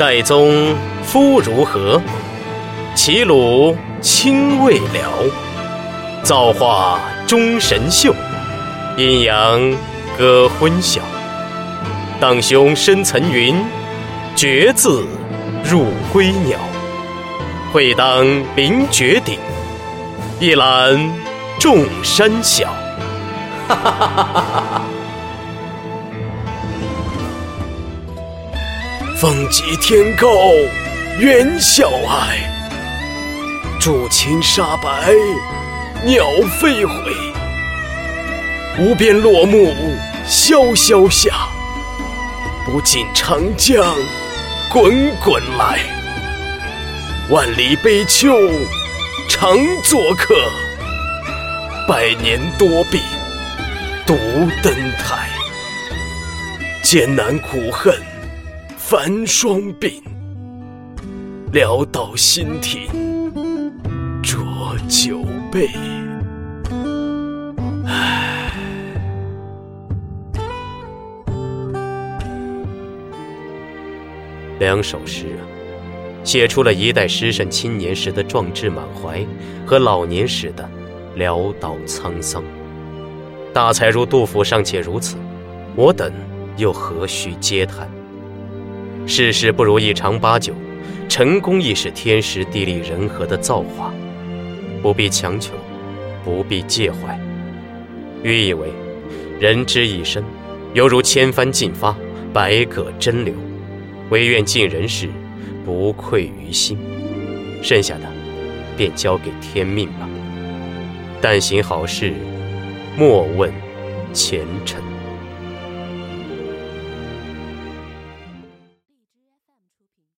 岱宗夫如何？齐鲁青未了。造化钟神秀，阴阳割昏晓。荡胸生层云，决眦入归鸟。会当凌绝顶，一览众山小。哈哈哈哈哈风急天高，猿啸哀。渚清沙白，鸟飞回。无边落木萧萧下，不尽长江滚滚来。万里悲秋常作客，百年多病独登台。艰难苦恨繁霜鬓，潦倒新停浊酒杯。两首诗啊，写出了一代诗圣青年时的壮志满怀和老年时的潦倒沧桑。大才如杜甫尚且如此，我等又何须嗟叹？世事不如意长八九，成功亦是天时地利人和的造化，不必强求，不必介怀。寓意为：人之一生，犹如千帆竞发，百舸争流，唯愿尽人事，不愧于心。剩下的，便交给天命吧。但行好事，莫问前程。